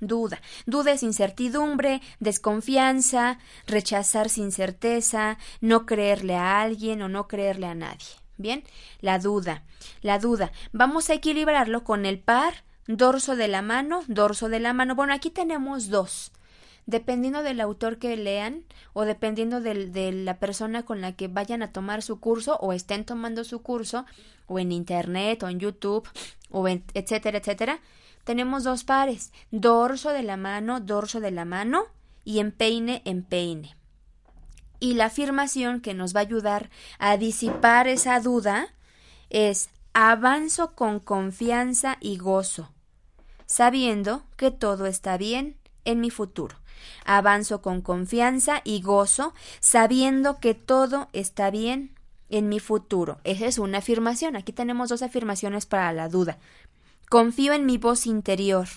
duda. Duda es incertidumbre, desconfianza, rechazar sin certeza, no creerle a alguien o no creerle a nadie. Bien, la duda, la duda. Vamos a equilibrarlo con el par, dorso de la mano, dorso de la mano. Bueno, aquí tenemos dos. Dependiendo del autor que lean o dependiendo de la persona con la que vayan a tomar su curso o estén tomando su curso o en internet o en YouTube o en etcétera, etcétera, tenemos dos pares, dorso de la mano, dorso de la mano y empeine, empeine. Y la afirmación que nos va a ayudar a disipar esa duda es avanzo con confianza y gozo, sabiendo que todo está bien en mi futuro. Avanzo con confianza y gozo, sabiendo que todo está bien en mi futuro. Esa es una afirmación. Aquí tenemos dos afirmaciones para la duda. Confío en mi voz interior.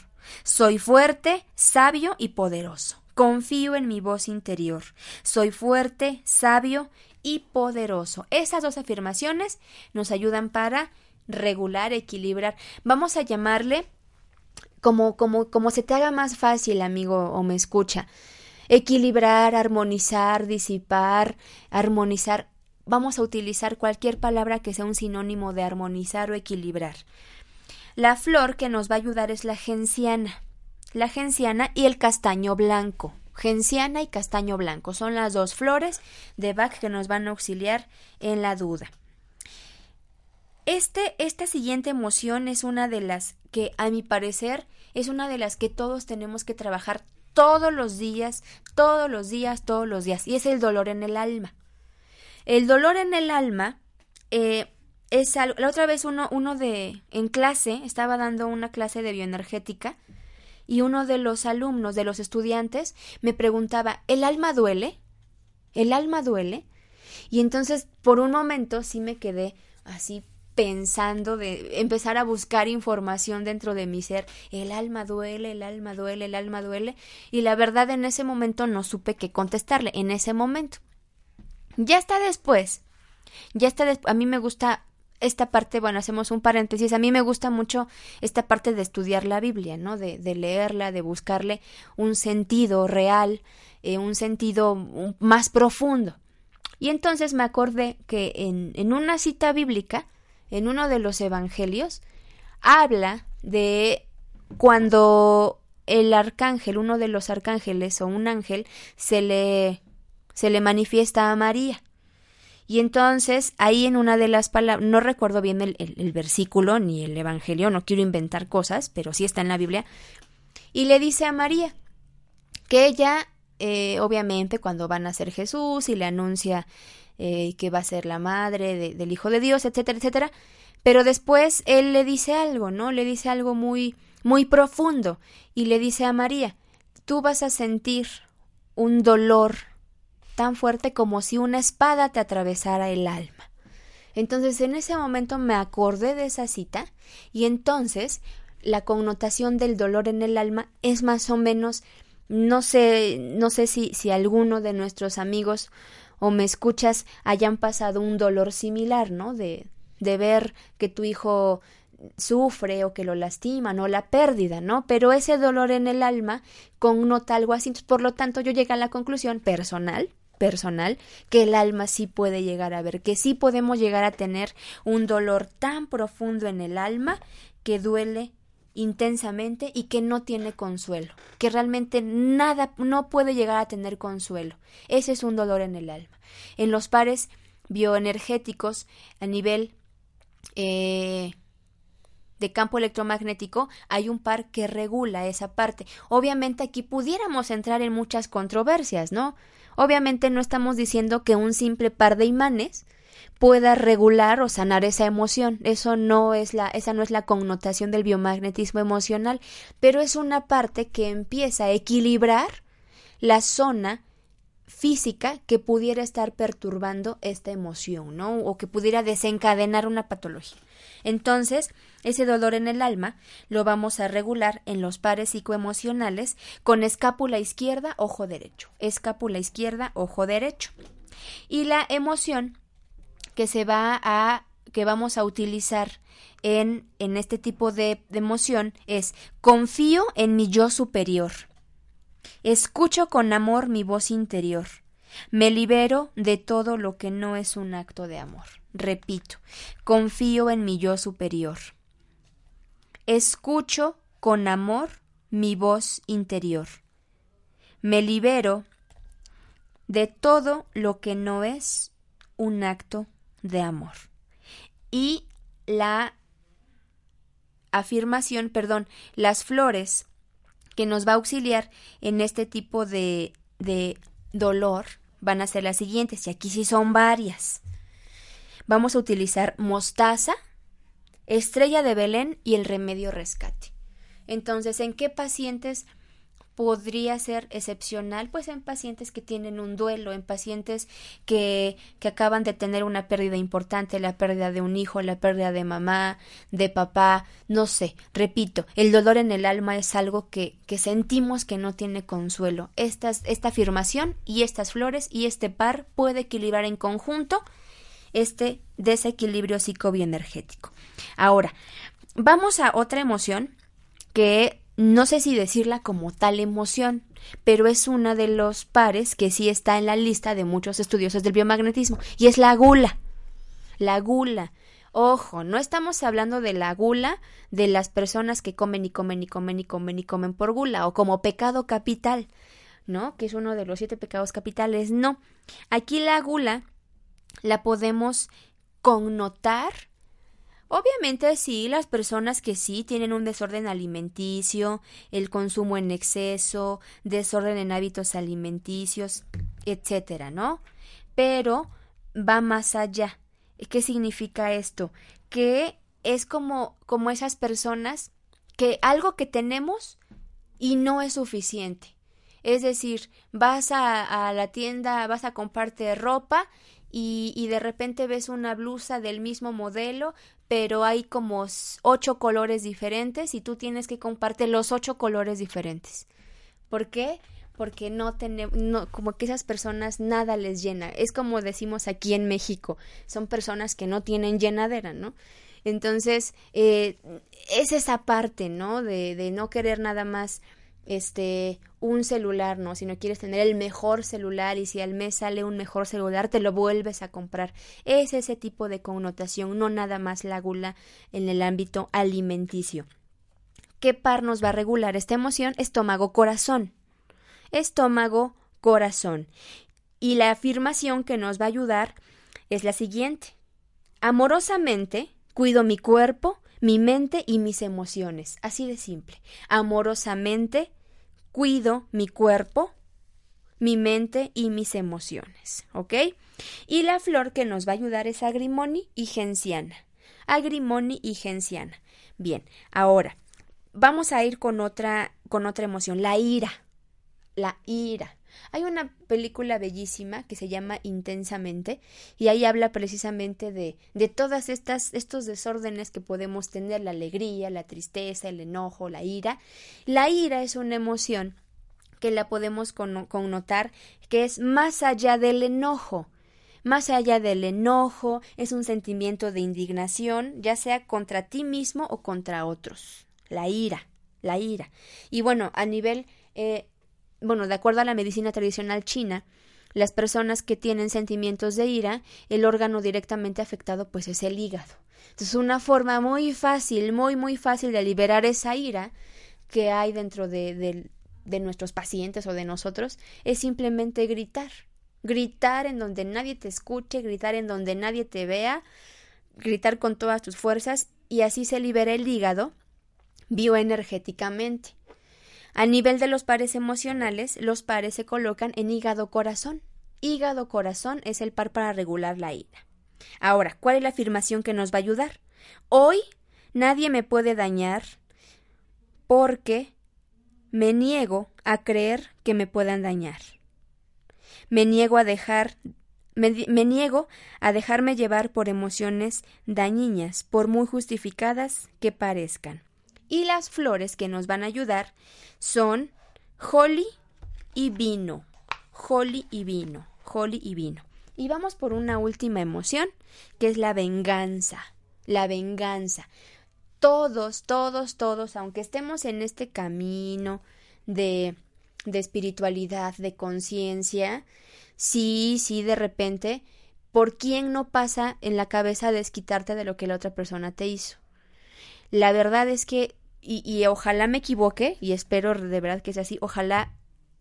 Soy fuerte, sabio y poderoso. Confío en mi voz interior. Soy fuerte, sabio y poderoso. Esas dos afirmaciones nos ayudan para regular, equilibrar. Vamos a llamarle como, como, como se te haga más fácil, amigo, o me escucha. Equilibrar, armonizar, disipar, armonizar. Vamos a utilizar cualquier palabra que sea un sinónimo de armonizar o equilibrar. La flor que nos va a ayudar es la genciana. La genciana y el castaño blanco. Genciana y castaño blanco son las dos flores de Bach que nos van a auxiliar en la duda. Este, esta siguiente emoción es una de las que, a mi parecer, es una de las que todos tenemos que trabajar todos los días, todos los días, todos los días, y es el dolor en el alma. El dolor en el alma eh, es algo. La otra vez uno, uno de en clase estaba dando una clase de bioenergética y uno de los alumnos, de los estudiantes, me preguntaba, ¿el alma duele? ¿El alma duele? Y entonces, por un momento, sí me quedé así pensando de empezar a buscar información dentro de mi ser. El alma duele, el alma duele, el alma duele. Y la verdad, en ese momento no supe qué contestarle, en ese momento. Ya está después. Ya está después. A mí me gusta esta parte, bueno, hacemos un paréntesis, a mí me gusta mucho esta parte de estudiar la Biblia, ¿no? De, de leerla, de buscarle un sentido real, eh, un sentido más profundo. Y entonces me acordé que en, en una cita bíblica, en uno de los evangelios, habla de cuando el arcángel, uno de los arcángeles o un ángel, se le, se le manifiesta a María. Y entonces, ahí en una de las palabras, no recuerdo bien el, versículo ni el evangelio, no quiero inventar cosas, pero sí está en la Biblia, y le dice a María que ella, eh, obviamente, cuando van a ser Jesús y le anuncia eh, que va a ser la madre de- del Hijo de Dios, etcétera, etcétera, pero después él le dice algo, ¿no? Le dice algo muy, muy profundo, y le dice a María, tú vas a sentir un dolor tan fuerte como si una espada te atravesara el alma. Entonces en ese momento me acordé de esa cita y entonces la connotación del dolor en el alma es más o menos no sé no sé si si alguno de nuestros amigos o me escuchas hayan pasado un dolor similar, ¿no? De de ver que tu hijo sufre o que lo lastiman o la pérdida, ¿no? Pero ese dolor en el alma connota algo así. Por lo tanto, yo llegué a la conclusión personal, personal, que el alma sí puede llegar a ver, que sí podemos llegar a tener un dolor tan profundo en el alma que duele intensamente y que no tiene consuelo, que realmente nada, no puede llegar a tener consuelo. Ese es un dolor en el alma. En los pares bioenergéticos a nivel eh, de campo electromagnético hay un par que regula esa parte. Obviamente aquí pudiéramos entrar en muchas controversias, ¿no? Obviamente no estamos diciendo que un simple par de imanes pueda regular o sanar esa emoción. Eso no es la, esa no es la connotación del biomagnetismo emocional, pero es una parte que empieza a equilibrar la zona física que pudiera estar perturbando esta emoción, ¿no? O que pudiera desencadenar una patología. Entonces, ese dolor en el alma lo vamos a regular en los pares psicoemocionales con escápula izquierda, ojo derecho. Escápula izquierda, ojo derecho. Y la emoción que se va a que vamos a utilizar en, en este tipo de, de emoción es confío en mi yo superior. Escucho con amor mi voz interior. Me libero de todo lo que no es un acto de amor. Repito, confío en mi yo superior. Escucho con amor mi voz interior. Me libero de todo lo que no es un acto de amor. Y la afirmación, perdón, las flores que nos va a auxiliar en este tipo de, de dolor van a ser las siguientes, y aquí sí son varias. Vamos a utilizar mostaza, estrella de Belén y el remedio rescate. Entonces, ¿en qué pacientes podría ser excepcional? Pues en pacientes que tienen un duelo, en pacientes que, que acaban de tener una pérdida importante, la pérdida de un hijo, la pérdida de mamá, de papá, no sé, repito, el dolor en el alma es algo que, que sentimos que no tiene consuelo. Estas, esta afirmación y estas flores y este par puede equilibrar en conjunto este desequilibrio psicobioenergético. Ahora, vamos a otra emoción que no sé si decirla como tal emoción, pero es una de los pares que sí está en la lista de muchos estudiosos del biomagnetismo, y es la gula. La gula. Ojo, no estamos hablando de la gula de las personas que comen y comen y comen y comen y comen por gula o como pecado capital, ¿no? Que es uno de los siete pecados capitales. No. Aquí la gula la podemos connotar Obviamente sí, las personas que sí tienen un desorden alimenticio, el consumo en exceso, desorden en hábitos alimenticios, etcétera, ¿no? Pero va más allá. ¿Qué significa esto? Que es como, como esas personas que algo que tenemos y no es suficiente. Es decir, vas a, la tienda, vas a comprarte ropa y de repente ves una blusa del mismo modelo, pero hay como ocho colores diferentes y tú tienes que comprarte los ocho colores diferentes. ¿Por qué? Porque no tenemos, no, como que esas personas nada les llena. Es como decimos aquí en México, son personas que no tienen llenadera, ¿no? Entonces, eh, es esa parte, ¿no? De, de no querer nada más este un celular, ¿no? Si no quieres tener el mejor celular y si al mes sale un mejor celular, te lo vuelves a comprar. Es ese tipo de connotación, no nada más la gula en el ámbito alimenticio. ¿Qué par nos va a regular esta emoción? Estómago, corazón. Estómago, corazón. Y la afirmación que nos va a ayudar es la siguiente. Amorosamente cuido mi cuerpo, mi mente y mis emociones. Así de simple. Amorosamente cuido mi cuerpo, mi mente y mis emociones. ¿Ok? Y la flor que nos va a ayudar es agrimoni y genciana. Agrimoni y genciana. Bien, ahora vamos a ir con otra, con otra emoción, la ira. La ira. Hay una película bellísima que se llama Intensamente y ahí habla precisamente de, de todas estas estos desórdenes que podemos tener, la alegría, la tristeza, el enojo, la ira. La ira es una emoción que la podemos conno- connotar que es más allá del enojo. Más allá del enojo, es un sentimiento de indignación, ya sea contra ti mismo o contra otros. La ira, la ira. Y bueno, a nivel eh, bueno, de acuerdo a la medicina tradicional china, las personas que tienen sentimientos de ira, el órgano directamente afectado pues es el hígado. Entonces, una forma muy fácil, muy, muy fácil de liberar esa ira que hay dentro de, de- de nuestros pacientes o de nosotros es simplemente gritar. Gritar en donde nadie te escuche, gritar en donde nadie te vea, gritar con todas tus fuerzas y así se libera el hígado bioenergéticamente. A nivel de los pares emocionales, los pares se colocan en hígado-corazón. Hígado-corazón es el par para regular la ira. Ahora, ¿cuál es la afirmación que nos va a ayudar? Hoy nadie me puede dañar porque me niego a creer que me puedan dañar. Me niego a dejar me, me niego a dejarme llevar por emociones dañinas, por muy justificadas que parezcan. Y las flores que nos van a ayudar son holly y vino. Holly y vino. Holly y vino. Y vamos por una última emoción, que es la venganza. La venganza. Todos, todos, todos, aunque estemos en este camino de, de espiritualidad, de conciencia, sí, sí, de repente, ¿por quién no pasa en la cabeza desquitarte de lo que la otra persona te hizo? La verdad es que, y, y ojalá me equivoque, y espero de verdad que sea así, ojalá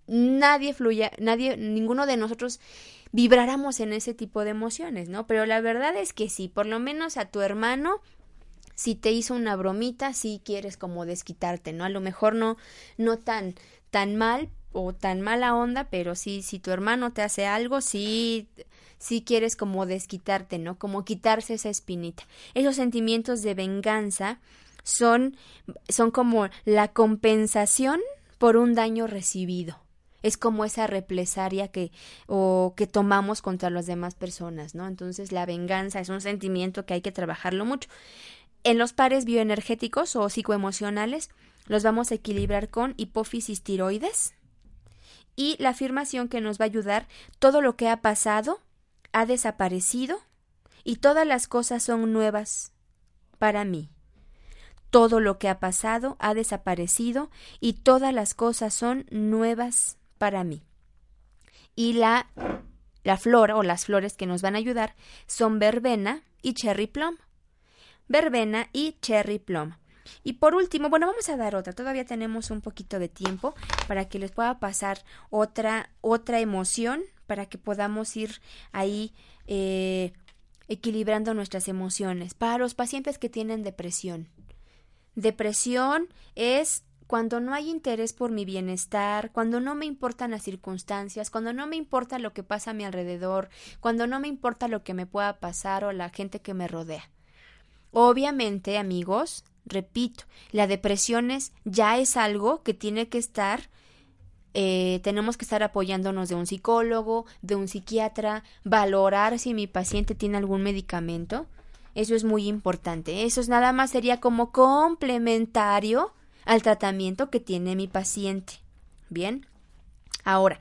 nadie fluya, nadie, ninguno de nosotros vibráramos en ese tipo de emociones, ¿no? Pero la verdad es que sí, por lo menos a tu hermano, si te hizo una bromita, sí quieres como desquitarte, ¿no? A lo mejor no, no tan, tan mal o tan mala onda, pero sí, si tu hermano te hace algo, sí, sí quieres como desquitarte, ¿no? Como quitarse esa espinita. Esos sentimientos de venganza son, son como la compensación por un daño recibido. Es como esa represalia que o que tomamos contra las demás personas, ¿no? Entonces la venganza es un sentimiento que hay que trabajarlo mucho. En los pares bioenergéticos o psicoemocionales los vamos a equilibrar con hipófisis tiroides y la afirmación que nos va a ayudar, todo lo que ha pasado ha desaparecido y todas las cosas son nuevas para mí. Todo lo que ha pasado ha desaparecido y todas las cosas son nuevas para mí. Y la, la flor o las flores que nos van a ayudar son verbena y cherry plum. verbena y cherry plum. Y por último, bueno, vamos a dar otra. Todavía tenemos un poquito de tiempo para que les pueda pasar otra, otra emoción, para que podamos ir ahí eh, equilibrando nuestras emociones. Para los pacientes que tienen depresión. Depresión es cuando no hay interés por mi bienestar, cuando no me importan las circunstancias, cuando no me importa lo que pasa a mi alrededor, cuando no me importa lo que me pueda pasar o la gente que me rodea. Obviamente, amigos, repito, la depresión es, ya es algo que tiene que estar eh, tenemos que estar apoyándonos de un psicólogo, de un psiquiatra, valorar si mi paciente tiene algún medicamento. Eso es muy importante. Eso es nada más sería como complementario al tratamiento que tiene mi paciente. Bien. Ahora,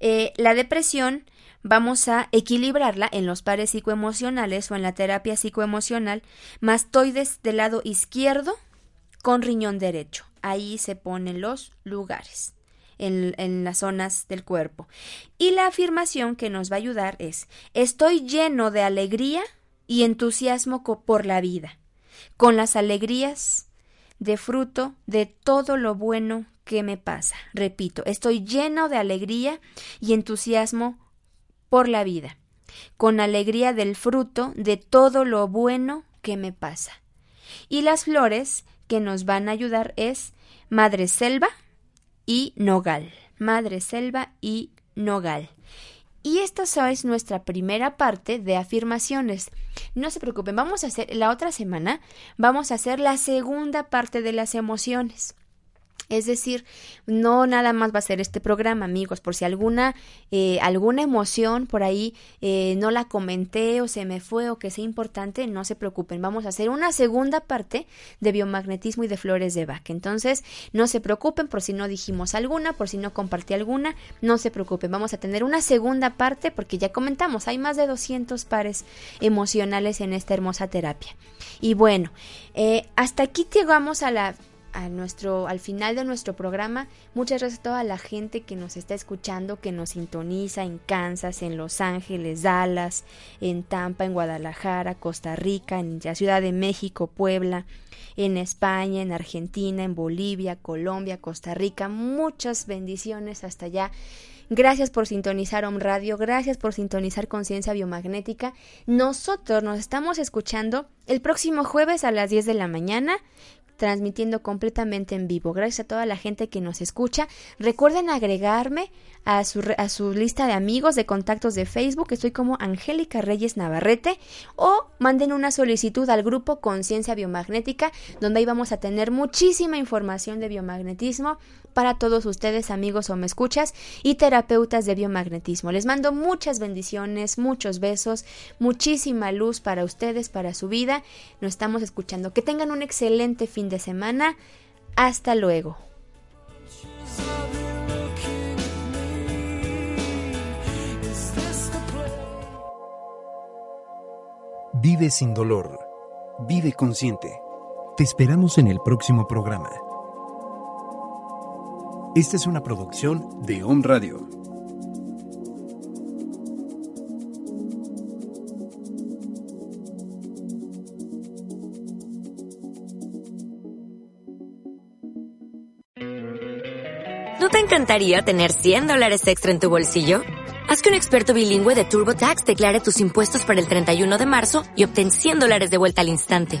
eh, la depresión vamos a equilibrarla en los pares psicoemocionales o en la terapia psicoemocional, mastoides del lado izquierdo con riñón derecho. Ahí se ponen los lugares en, en las zonas del cuerpo. Y la afirmación que nos va a ayudar es estoy lleno de alegría y entusiasmo por la vida, con las alegrías de fruto de todo lo bueno que me pasa. Repito, estoy lleno de alegría y entusiasmo por la vida, con alegría del fruto de todo lo bueno que me pasa. Y las flores que nos van a ayudar es madre selva y nogal. Madre selva y nogal. Y esta es nuestra primera parte de afirmaciones. No se preocupen, vamos a hacer la otra semana, vamos a hacer la segunda parte de las emociones. Es decir, no nada más va a ser este programa, amigos, por si alguna, eh, alguna emoción por ahí eh, no la comenté o se me fue o que sea importante, no se preocupen. Vamos a hacer una segunda parte de biomagnetismo y de flores de Bach. Entonces, no se preocupen por si no dijimos alguna, por si no compartí alguna, no se preocupen. Vamos a tener una segunda parte porque ya comentamos, hay más de 200 pares emocionales en esta hermosa terapia. Y bueno, eh, hasta aquí llegamos a la a nuestro, al final de nuestro programa. Muchas gracias a toda la gente que nos está escuchando, que nos sintoniza en Kansas, en Los Ángeles, Dallas, en Tampa, en Guadalajara, Costa Rica, en la Ciudad de México, Puebla, en España, en Argentina, en Bolivia, Colombia, Costa Rica. Muchas bendiciones hasta allá. Gracias por sintonizar Om Radio, gracias por sintonizar Conciencia Biomagnética. Nosotros nos estamos escuchando el próximo jueves a las 10 de la mañana transmitiendo completamente en vivo. Gracias a toda la gente que nos escucha. Recuerden agregarme a su, a su lista de amigos, de contactos de Facebook. Estoy como Angélica Reyes Navarrete. O manden una solicitud al grupo Conciencia Biomagnética, donde ahí vamos a tener muchísima información de biomagnetismo para todos ustedes, amigos o me escuchas, y terapeutas de biomagnetismo. Les mando muchas bendiciones, muchos besos, muchísima luz para ustedes, para su vida. Nos estamos escuchando. Que tengan un excelente fin de semana. Hasta luego. Vive sin dolor. Vive consciente. Te esperamos en el próximo programa. Esta es una producción de Home Radio. ¿No te encantaría tener 100 dólares extra en tu bolsillo? Haz que un experto bilingüe de TurboTax declare tus impuestos para el 31 de marzo y obtén 100 dólares de vuelta al instante.